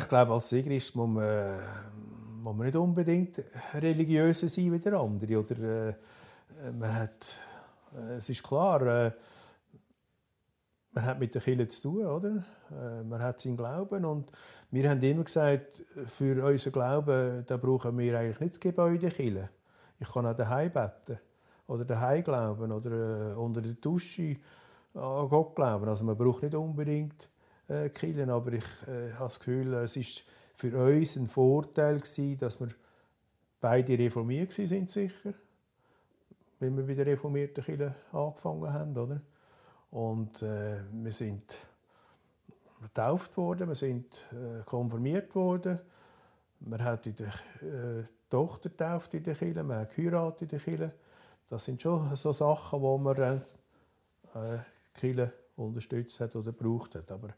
ich glaube, als Sigrist muss man, muss man nicht unbedingt religiöser sein wie der andere. Oder, äh, man hat, äh, es ist klar, äh, man hat mit der Kirche zu tun, oder? Äh, man hat seinen Glauben und wir haben immer gesagt, für unseren Glauben, da brauchen wir eigentlich nicht das Gebäude Kirche. Ich kann auch daheim beten oder daheim glauben oder äh, unter der Dusche an Gott glauben. Also man braucht nicht unbedingt äh, Kirche, aber ich äh, habe das Gefühl, es ist für uns ein Vorteil gewesen, dass wir beide reformiert sind, sicher, wenn wir bei der reformierten Kirche angefangen haben, oder? Und äh, wir sind getauft worden, wir sind äh, konfirmiert worden. Man hat die äh, Tochter getauft in der Kirche, man hat geheiratet in der Kirche. Das sind schon so Sachen, wo man äh, Kirche unterstützt hat oder gebraucht hat. Aber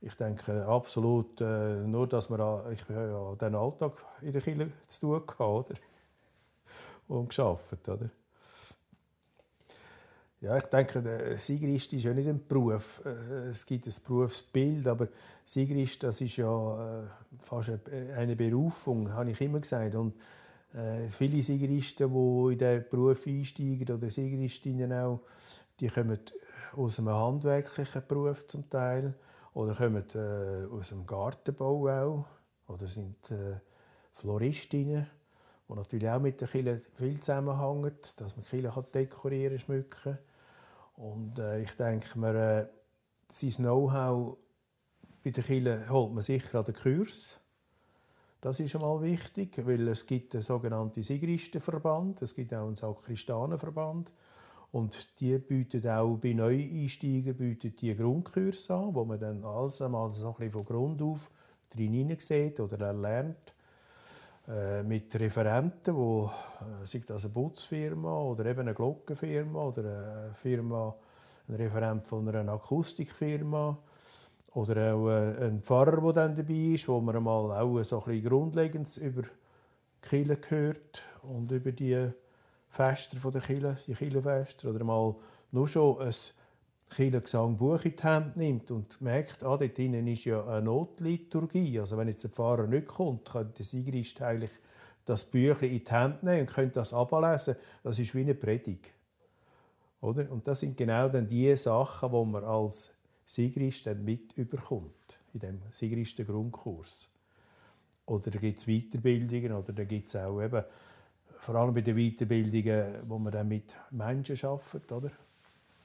ich denke absolut äh, nur, dass man ich ja den Alltag in der Kirche zu tun hatte, oder? und geschafft, oder? Ja, ich denke, der Siegerist ist ja nicht ein Beruf. Äh, es gibt ein Berufsbild, aber Siegerist, das ist ja äh, fast eine Berufung, habe ich immer gesagt. Und äh, viele Siegeristen, die in diesen Beruf einsteigen oder Siegeristinnen auch, die kommen aus einem handwerklichen Beruf zum Teil oder kommen aus dem Gartenbau auch oder sind Floristinnen, die natürlich auch mit der Kirche viel zusammenhängen, dass man die Kirche dekorieren, schmücken. Und äh, ich denke mir, äh, sein Know-how bei der Kirche holt man sicher an den Kurs. Das ist einmal wichtig, weil es gibt einen sogenannten Sigristenverband, es gibt auch einen Sakristanenverband und die bieten auch bei Neueinsteigern bieten die Grundkurs an, wo man dann alles einmal so ein bisschen von Grund auf drin sieht oder erlernt. Äh, mit Referenten, wo äh, sei das eine Putzfirma oder eben eine Glockenfirma oder eine Firma, ein Referent von einer Akustikfirma oder auch äh, ein Pfarrer, der dann dabei ist, wo man mal auch so ein bisschen Grundlegendes über Kirche hört und über die Fester der Kirche, die Kirchenfester oder mal nur schon ein Kirchengesangbuch in die Hand nimmt und merkt, ah, dort drinnen ist ja eine Notliturgie. Also wenn jetzt der Pfarrer nicht kommt, könnte der Sigrist eigentlich das Büchlein in die Hand nehmen und könnte das ablesen. Das ist wie eine Predigt. Oder? Und das sind genau dann die Sachen, die man als Sigrist dann mit in dem Sigristen Grundkurs. Oder da gibt es Weiterbildungen oder da gibt es auch eben, vor allem bei den Weiterbildungen, wo man dann mit Menschen arbeitet, oder?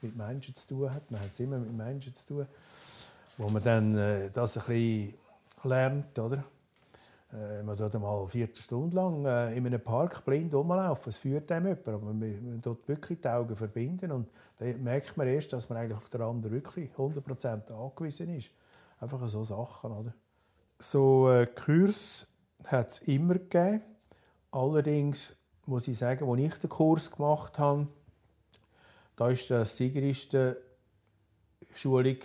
mit Menschen zu tun hat. Man hat es immer mit Menschen zu tun. Wo man dann äh, das ein bisschen lernt, oder? Äh, man sollte mal eine Viertelstunde lang äh, in einem Park blind rumlaufen. Es führt einem jemand. Aber man, dort wirklich die Augen verbinden. Und dann merkt man erst, dass man eigentlich auf den anderen wirklich 100% angewiesen ist. Einfach so Sachen, oder? So äh, Kurs hat es immer gegeben. Allerdings muss ich sagen, als ich den Kurs gemacht habe, da war die Siegeristenschulung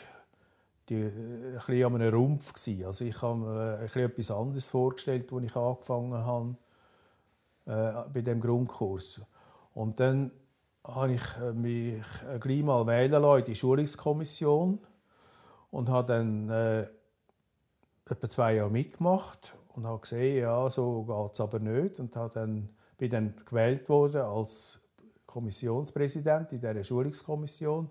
die, äh, ein bisschen an einem Rumpf. Gewesen. Also ich habe mir äh, etwas anderes vorgestellt, als ich angefangen habe äh, bei dem Grundkurs. Und dann habe ich äh, mich gleich mal wählen lassen in die Schulungskommission und habe dann äh, etwa zwei Jahre mitgemacht und habe gesehen, ja, so geht es aber nicht. Und habe dann, bin dann gewählt worden als Kommissionspräsident in dieser Schulungskommission.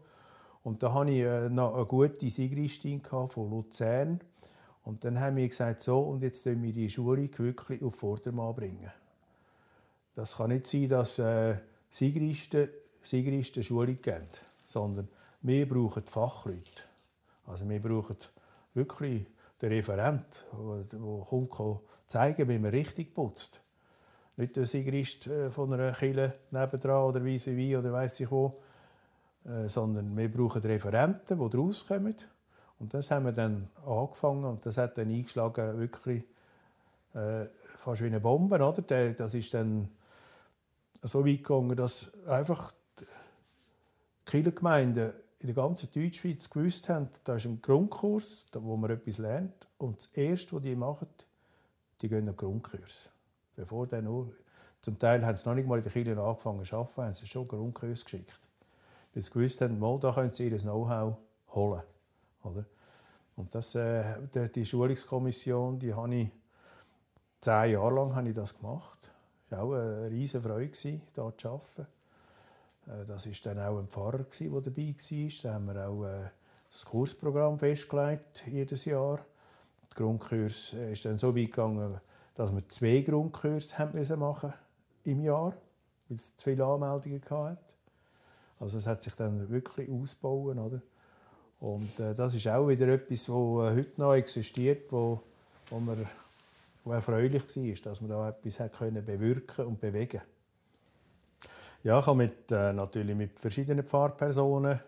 Und da hatte ich äh, noch eine gute Sigristin von Luzern. Und dann haben wir gesagt, so, und jetzt müssen wir die Schulung wirklich auf Vordermann bringen. Das kann nicht sein, dass äh, Sigristen, Schulung geben, sondern wir brauchen Fachleute. Also wir brauchen wirklich den Referent, der kommt zeigen, wie man richtig putzt nicht der Sigrist äh, von einer Kille nebendran oder wie wie oder weiß ich wo, äh, sondern wir brauchen Referenten, die daraus kommen. Und das haben wir dann angefangen und das hat dann eingeschlagen, wirklich äh, fast wie eine Bombe. Oder? Das ist dann so weit gegangen, dass einfach die Kirchengemeinden in der ganzen Deutschschweiz gewusst haben, da ist ein Grundkurs, wo man etwas lernt. Und das Erste, was die machen, die gehen einen Grundkurs. Bevor dann nur, zum Teil haben sie noch nicht mal in der Kirche angefangen zu arbeiten, haben sie schon Grundkurs geschickt. Bis sie gewusst haben, mal, da können sie ihr Know-how holen. Oder? Und das, äh, die Schulungskommission, die habe ich zehn Jahre lang habe ich das gemacht. Es war auch eine riesige Freude, hier zu arbeiten. Äh, das war dann auch ein Pfarrer, der dabei war. Da haben wir auch äh, das Kursprogramm festgelegt, jedes Jahr. Der Grundkurs äh, ist dann so weit gegangen, dass wir zwei Grundkurse haben müssen machen im Jahr, weil es zu viele Anmeldungen hatte. Also es hat sich dann wirklich ausgebaut. Oder? Und äh, das ist auch wieder etwas, das äh, heute noch existiert, wo, wo, man, wo erfreulich war, dass man da etwas hat können bewirken und bewegen Ja, ich habe mit, äh, natürlich mit verschiedenen Pfarrpersonen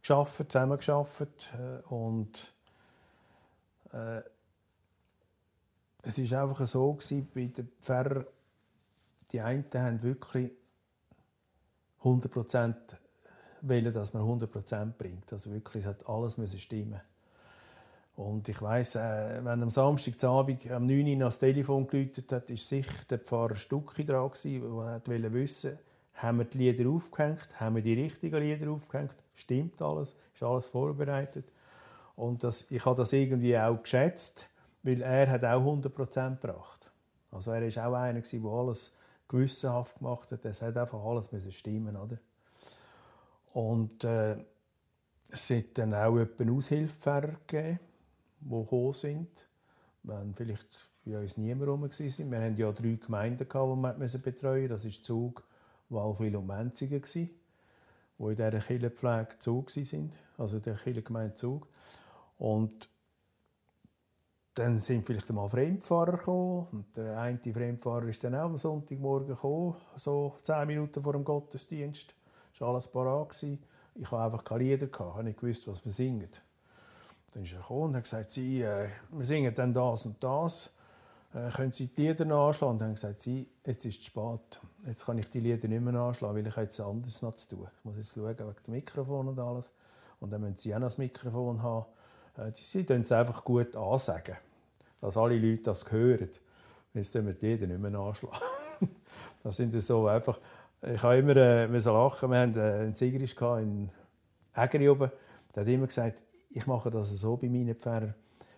geschafft, zusammengearbeitet äh, und äh, es ist einfach so gewesen, bei den Pfarrern, die einen haben wirklich 100 wollen, dass man 100% bringt. Also wirklich, es hat alles müssen stimmen. Und ich weiss, äh, wenn am Samstagabend am 9 Uhr das Telefon geläutet hat, war sicher der Pfarrer Stucki dran, der wollte wissen, haben wir die Lieder aufgehängt, haben wir die richtigen Lieder aufgehängt, stimmt alles, ist alles vorbereitet. Und das, ich habe das irgendwie auch geschätzt, weil er hat auch 100% gebracht. Also er war auch einer, der alles gewissenhaft gemacht hat. Es hat einfach alles stimmen, oder? Und äh, es hat dann auch etwa Aushilfepfarrer gegeben, die gekommen sind, wenn vielleicht bei uns niemand rum war. Wir hatten ja drei Gemeinden, die wir betreuen Das war Zug, Walwil und Menzigen, die in dieser Kirchenpflege Zug waren, also der Kirchengemeinde Zug. Und dann sind vielleicht einmal Fremdfahrer gekommen. Und der eine Fremdfahrer ist dann auch am Sonntagmorgen gekommen, so zehn Minuten vor dem Gottesdienst. Es war alles parat. Ich hatte einfach keine Lieder, ich habe nicht gewusst, was wir singen. Dann ist er gekommen und hat gesagt, sie, äh, wir singen dann das und das. Äh, können Sie die Lieder nachschlagen? Und dann gesagt, sie, jetzt ist es spät. Jetzt kann ich die Lieder nicht mehr nachschlagen, weil ich jetzt anderes noch zu tun. Ich muss jetzt schauen wegen dem Mikrofon und alles. Und dann müssen Sie auch noch das Mikrofon haben. Äh, sie können es einfach gut ansagen, dass alle Leute das hören. Jetzt müssen wir die nicht mehr nachschlagen. das sind so einfach... Ich habe immer äh, lachen. Wir hatten äh, einen Sigrist in Ägeri oben. Der hat immer gesagt, ich mache das so bei meinen Pfarrern.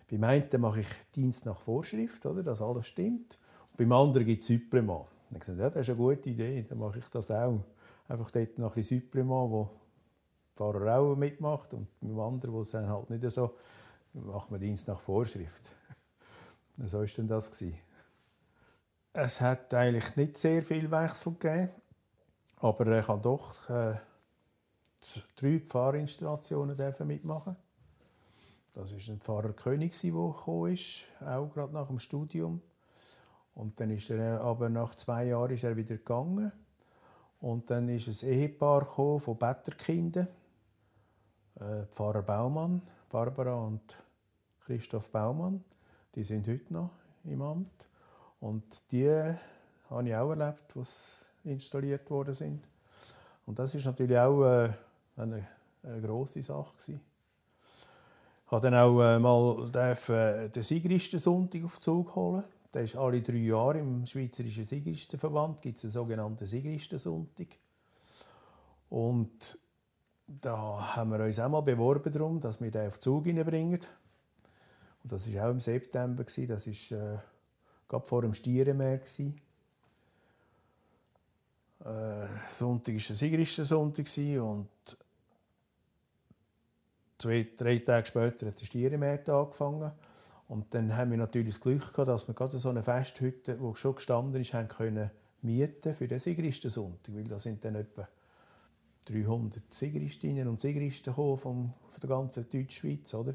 Beim einen mache ich Dienst nach Vorschrift, oder, dass alles stimmt. Und beim anderen gibt es Supplement. Ich habe gesagt, ja, das ist eine gute Idee, dann mache ich das auch. Einfach dort noch ein bisschen Supplement, wo Pfarrer auch mitmacht und mit dem anderen, wo es dann halt nicht so, macht man Dienst nach Vorschrift. so war denn das. Es hat eigentlich nicht sehr viel Wechsel gegeben, aber ich habe doch äh, drei Pfarrinstallationen mitmachen Das war ein Pfarrer König, der gekommen ist, auch gerade nach dem Studium. Und dann ist er aber nach zwei Jahren ist er wieder gegangen. Und dann ist ein Ehepaar von Betterkindern äh, Pfarrer Baumann, Barbara und Christoph Baumann, die sind heute noch im Amt. Und die habe ich auch erlebt, die installiert worden sind. Und das ist natürlich auch äh, eine, eine grosse Sache. Gewesen. Ich durfte dann auch äh, mal dürfen, den Sigristensonntag auf Zug holen. Der ist alle drei Jahre im Schweizerischen Sigristenverband gibt es einen sogenannten Sigristensonntag. Und da haben wir uns auch mal beworben darum, dass wir den auf Zug hineinbringen. Und das war auch im September. Das war äh, gerade vor dem Stierenmeer. Äh, Sonntag war ein sigrischer Sonntag und zwei, drei Tage später hat der Stierenmeer angefangen. Und dann haben wir natürlich das Glück gehabt, dass wir gerade so eine Festhütte, die schon gestanden ist, haben können mieten für den Sigristen Sonntag, weil da sind dann etwa 300 Sigristinnen und Sigristen von, von der ganzen Deutschschweiz. Oder?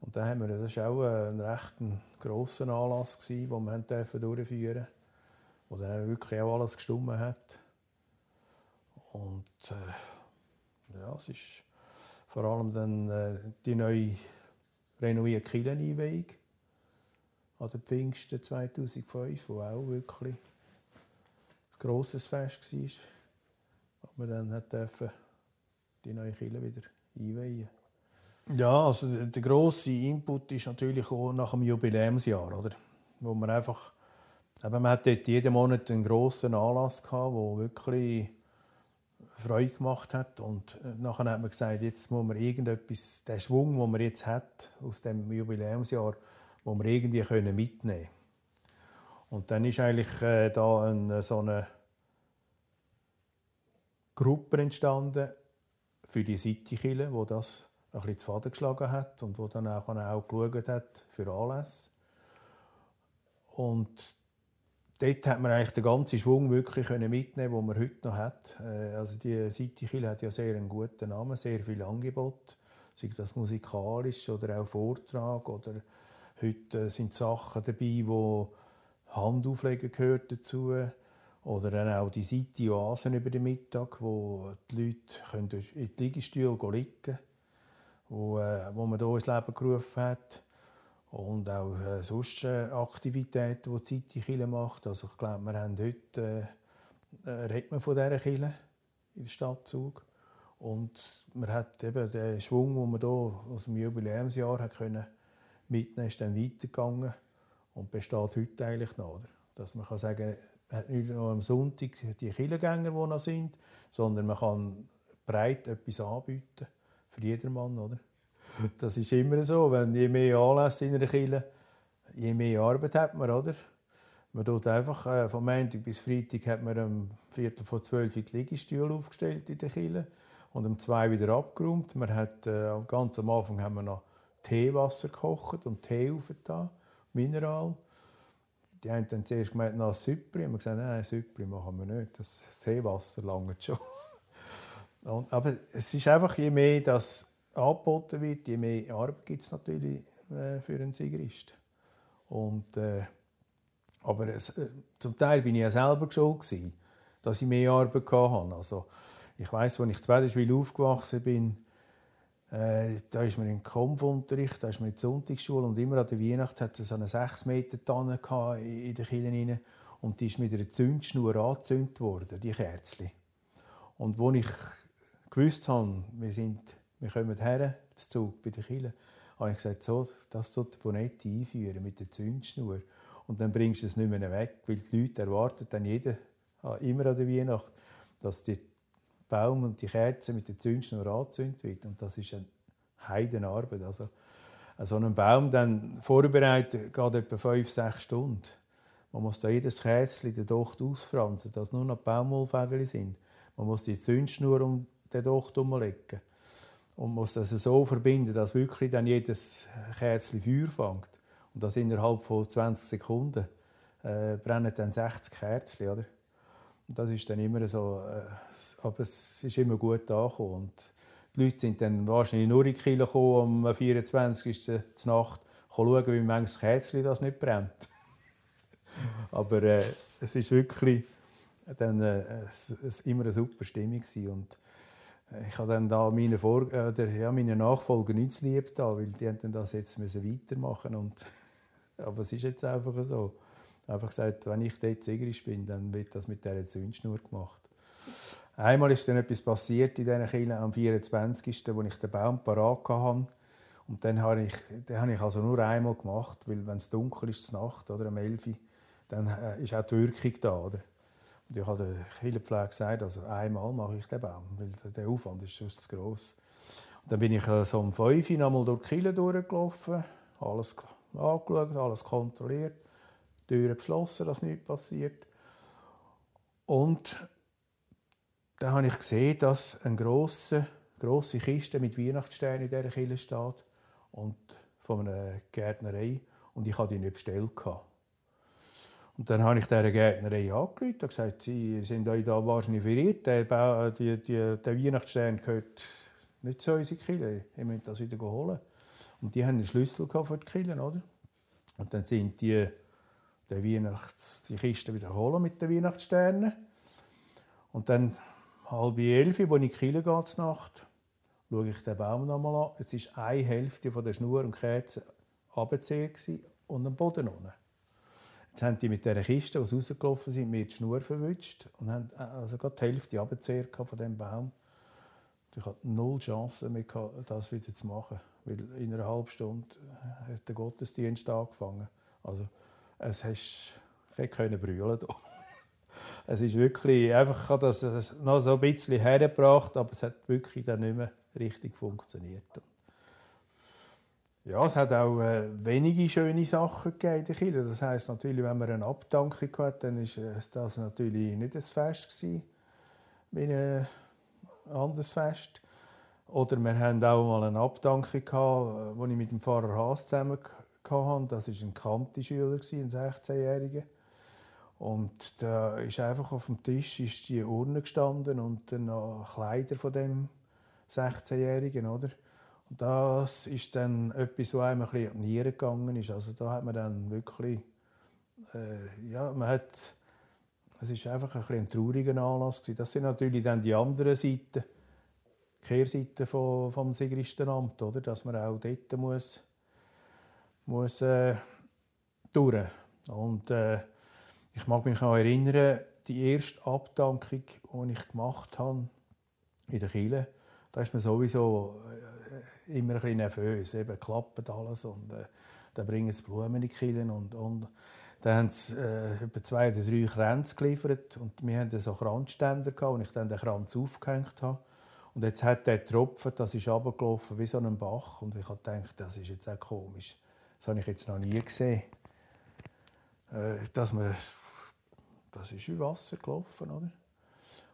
Und da haben wir, das war auch ein recht grosser Anlass, den wir durchführen durften, wo dann wirklich auch alles gestummen hat. Und äh, ja, es ist vor allem dann äh, die neue renovierte Kircheneinweihung an der Pfingsten 2005, wo auch wirklich ein grosses Fest war wir dann dürfen die neue Kille wieder einweihen. Ja, also der grosse Input ist natürlich auch nach dem Jubiläumsjahr, oder? Wo man einfach, eben, man hat dort jeden Monat einen grossen Anlass gehabt, wo wirklich Freude gemacht hat. Und äh, nachher hat man gesagt, jetzt muss man irgendetwas, den Schwung, den man jetzt hat aus dem Jubiläumsjahr, wo wir irgendwie können mitnehmen. Und dann ist eigentlich äh, da eine, so eine Gruppe entstanden für die Citykille, wo das ein bisschen zu Faden geschlagen hat und wo dann auch, geschaut hat für Anlässe. Und dort hat man eigentlich den ganzen Schwung wirklich mitnehmen den man heute noch hat. Äh, also die Citykille hat ja sehr einen guten Namen, sehr viel Angebot, sei das musikalisch oder auch Vortrag oder heute sind Sachen dabei, wo Handauflegen gehört dazu oder dann auch die City-Oasen über den Mittag, wo die Leute in die Liegestühle liegen können, wo, äh, wo man hier ins Leben gerufen hat und auch äh, sonst äh, Aktivitäten, die die City macht. Also ich glaube, wir haben heute äh, äh, redet man von dieser Kirche in der Stadt Zug. Und man hat eben den Schwung, den man hier aus dem Jubiläumsjahr hat können mitnehmen ist dann weitergegangen und besteht heute eigentlich noch. Oder? Dass man kann sagen man hat nicht nur am Sonntag die Kirchengänger, die noch sind, sondern man kann breit etwas anbieten für jedermann. Oder? Das ist immer so, wenn je mehr Anlässe in einer Kirche, je mehr Arbeit hat man, oder? Man tut einfach, äh, von Montag bis Freitag hat man um Viertel vor zwölf die Liegestühle aufgestellt in der Kirche und um zwei wieder abgeräumt. Man hat, äh, ganz am Anfang haben wir noch Teewasser gekocht und Tee aufgetan, Mineral. Die haben dann zuerst gemeint, na, Süppli. Und wir gesagt, nein, Süppli machen wir nicht. Das Teewasser langt schon. Und, aber es ist einfach, je mehr das angeboten wird, je mehr Arbeit gibt es natürlich äh, für einen Sigrist. Und, äh, aber es, äh, zum Teil bin ich ja selber schuld dass ich mehr Arbeit hatte. Also, ich weiß, als ich in Zwedenschwil aufgewachsen bin, äh, da ist man im Kampfunterricht, da ist man in der Sonntagsschule und immer an der Weihnacht hat es so eine 6 Meter Tanne in der Kirche und die ist mit einer Zündschnur angezündet worden, die Kerzchen. Und als ich gewusst habe, wir, sind, wir kommen her, zu Zug bei der Kirche, habe ich gesagt, so, das tut der Bonetti einführen mit der Zündschnur. Und dann bringst du es nicht mehr weg, weil die Leute erwarten dann jeder, immer an der Weihnacht, dass die Baum und die Kerze mit der Zündschnur angezündet wird. Und das ist eine Heidenarbeit. Also, so einen Baum dann vorbereiten geht etwa fünf, sechs Stunden. Man muss da jedes Kerzchen der Docht ausfransen, dass nur noch Baumwollfäden sind. Man muss die Zündschnur um den Docht herumlegen. Und muss das so verbinden, dass wirklich dann jedes Kerzchen Feuer fängt. Und das innerhalb von 20 Sekunden äh, brennen dann 60 Kerzen. Oder? Das ist dann immer so, äh, aber es ist immer gut angekommen. Und die Leute sind dann wahrscheinlich nur in die Kirche gekommen, am 24. Uhr Nacht, schauen, wie manches Kerzchen das nicht brennt. aber äh, es ist wirklich dann, äh, es, es immer eine super Stimmung gewesen. und äh, ich habe dann da meine, Vor äh, ja, meine Nachfolger nicht zu lieb da, weil die dann das jetzt weitermachen und aber es ist jetzt einfach so einfach gesagt, wenn ich dort Sigrist bin, dann wird das mit dieser Zündschnur gemacht. Einmal ist dann etwas passiert in diesen Kirche am 24., wo ich den Baum parat hatte. Und dann habe ich, den habe ich also nur einmal gemacht, weil wenn es dunkel ist, Nacht oder um 11 Uhr, dann äh, ist auch die Wirkung da. Oder? Und ich habe der Kirchenpflege gesagt, also einmal mache ich den Baum, weil der Aufwand ist sonst zu gross. Und dann bin ich äh, so um 5 Uhr einmal durch die Kirche durchgelaufen, alles angeschaut, alles kontrolliert. Türen geschlossen, dass nichts passiert. Und dann habe ich gesehen, dass eine grosse, grosse Kiste mit Weihnachtssternen in dieser Kille steht und von einer Gärtnerei und ich hatte die nicht bestellt. Und dann habe ich dieser Gärtnerei angerufen und gesagt, sie sind euch da wahrscheinlich verirrt, der, die, die, der Weihnachtsstern gehört nicht zu unserer Kille, ihr müsst das wieder holen. Und die haben einen Schlüssel für die Kille, oder? Und dann sind die den Weihnachts-, die Kiste wieder mit den Weihnachtssternen. Und dann halb elf, als ich in gehe, Nacht, schaue ich den Baum noch nochmal an. Jetzt war eine Hälfte von der Schnur und Kerze runtergezogen und am Boden unten. Jetzt haben die mit dieser Kiste, die rausgelaufen sind, mir die Schnur verwünscht und haben also gerade die Hälfte runtergezogen von diesem Baum. Ich hatte null Chance das wieder zu machen, weil in einer halben Stunde hat der Gottesdienst angefangen. Also, es hast können brüllen. es ist wirklich einfach das noch so ein bisschen hergebracht, aber es hat wirklich dann nicht mehr richtig funktioniert. Ja, es hat auch äh, wenige schöne Sachen gegeben in der. Das heisst natürlich, wenn man eine Abdankung hat, dann ist äh, das natürlich nicht ein Fest gewesen, wie ein anderes Fest. Oder wir hatten auch mal eine Abdankung gehabt, wo ich mit dem Pfarrer Haas zusammen hatte. Das war ein Kanti-Schüler, ein 16-Jähriger. Und da ist einfach auf dem Tisch ist die Urne gestanden und dann noch Kleider von dem 16-Jährigen, oder? Und das ist dann etwas, was einem ein bisschen an Nieren gegangen ist. Also da hat man dann wirklich, äh, ja, man hat, es ist einfach ein, bisschen ein trauriger Anlass gewesen. Das sind natürlich dann die anderen Seiten, die Kehrseite vom, vom Sigristenamt, oder? Dass man auch dort muss, muss äh, durch. Und äh, ich mag mich auch erinnern, die erste Abdankung, die ich gemacht habe in der Kirche, da ist man sowieso äh, immer ein bisschen nervös. Eben klappt alles und äh, dann bringen sie Blumen in die Kirche und, und dann haben sie äh, etwa zwei oder drei Kränze geliefert und wir hatten so Kranzständer gehabt, ich dann den Kranz aufgehängt habe. Und jetzt hat der Tropfen, das ist abgelaufen wie so ein Bach und ich habe gedacht, das ist jetzt auch komisch. Das habe ich jetzt noch nie gesehen. Äh, dass man, das ist wie Wasser gelaufen, oder?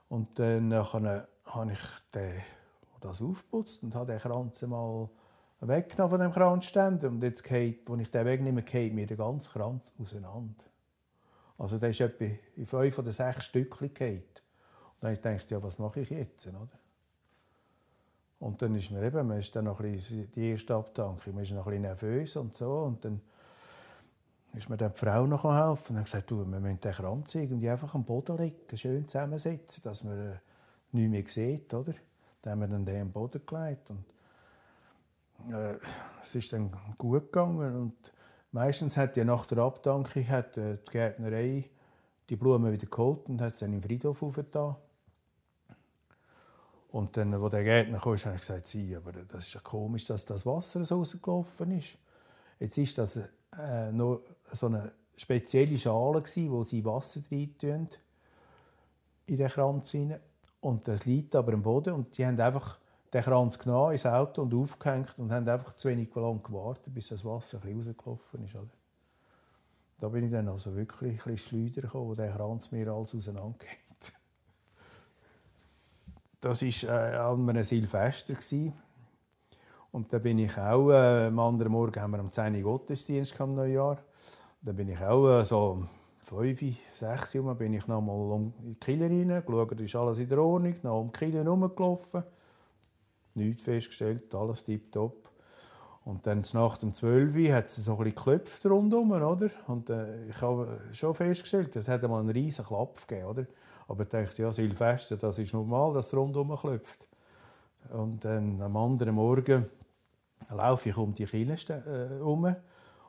Und dann habe ich den das aufputzt und habe den Kranz mal weggenommen von dem Kranzständer. Und jetzt geht, als ich den wegnehme, geht mir der ganze Kranz auseinander. Also der ist etwa in fünf oder sechs Stückchen geht. Und dann habe ich gedacht, ja, was mache ich jetzt, oder? Und dann ist mir eben, man ist dann noch ein bisschen, die erste Abtankung, man ist noch ein bisschen nervös und so. Und dann ist mir dann die Frau noch helfen und hat gesagt, du, wir müssen den Kranz irgendwie einfach am Boden legen, schön zusammensetzen, dass man äh, nichts mehr sieht, oder? Dann haben wir dann den am Boden gelegt und äh, es ist dann gut gegangen und meistens hat ja nach der Abdankung hat äh, die Gärtnerei die Blumen wieder geholt und hat sie dann im Friedhof aufgetan. Und dann, als der Gärtner kam, habe ich gesagt, sie, aber das ist ja komisch, dass das Wasser so rausgelaufen ist. Jetzt ist das äh, noch so eine spezielle Schale gewesen, wo sie Wasser rein tun in den Kranz hinein. Und das liegt aber am Boden und die haben einfach den Kranz genommen ins Auto und aufgehängt und haben einfach zu wenig lang gewartet, bis das Wasser rausgelaufen ist. Oder? Da bin ich dann also wirklich ein bisschen schleudern gekommen, wo der Kranz mir alles auseinandergeht. Das war äh, an einem Silvester. Und da bin ich auch, äh, am anderen Morgen haben wir am 10. Gottesdienst am Neujahr. Da bin ich auch äh, so fünf, sechs Uhr bin ich noch mal um die Kille rein, geschaut, ist alles in der Ordnung, noch um die Kille herumgelaufen. Nichts festgestellt, alles tiptop. Und dann nach dem 12 Uhr hat es so ein bisschen geklopft rundum, oder? Und äh, ich habe schon festgestellt, es hat einmal einen riesen Klapp gegeben, oder? Aber ich dachte, ja, Silvester, das ist normal, dass es rundum klopft. Und dann am anderen Morgen laufe ich um die äh, herum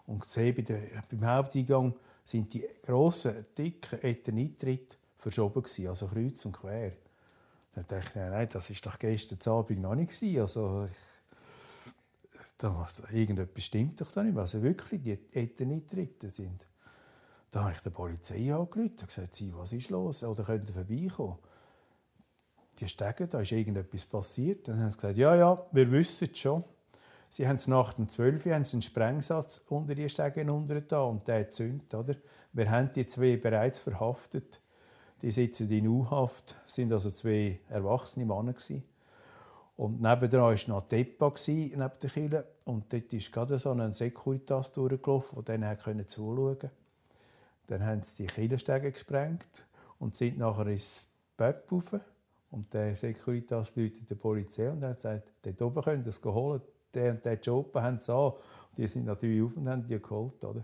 und sehe bei der, beim Haupteingang sind die grossen, dicken Eternittritte verschoben gewesen, also kreuz und quer. Dann dachte ich, nein, das war doch gestern Abend noch nicht gewesen. Also, da, irgendetwas stimmt doch da nicht, also wirklich die Eternittritte sind. Da habe ich der Polizei angerufen und gesagt, Sie, was ist los? Oder könnt ihr vorbeikommen? Die Stege, da ist irgendetwas passiert. Dann haben sie gesagt, ja, ja, wir wissen es schon. Sie haben es nach dem 12 haben einen Sprengsatz unter die Stege da und der zündet, oder? Wir haben die zwei bereits verhaftet. Die sitzen in U-Haft, sind also zwei erwachsene Männer gewesen. Und nebenan war noch Depa neben der Kille. Und dort ist gerade so ein Securitas durchgelaufen, der denen zuschauen konnte. Dann haben sie die Killenstege gesprengt und sind nachher ins Pöpp rauf. Und der Securitas läutet der Polizei und hat gesagt, dort oben können es holen der und der Job haben sie an. Die sind natürlich auf und haben die geholt. Oder?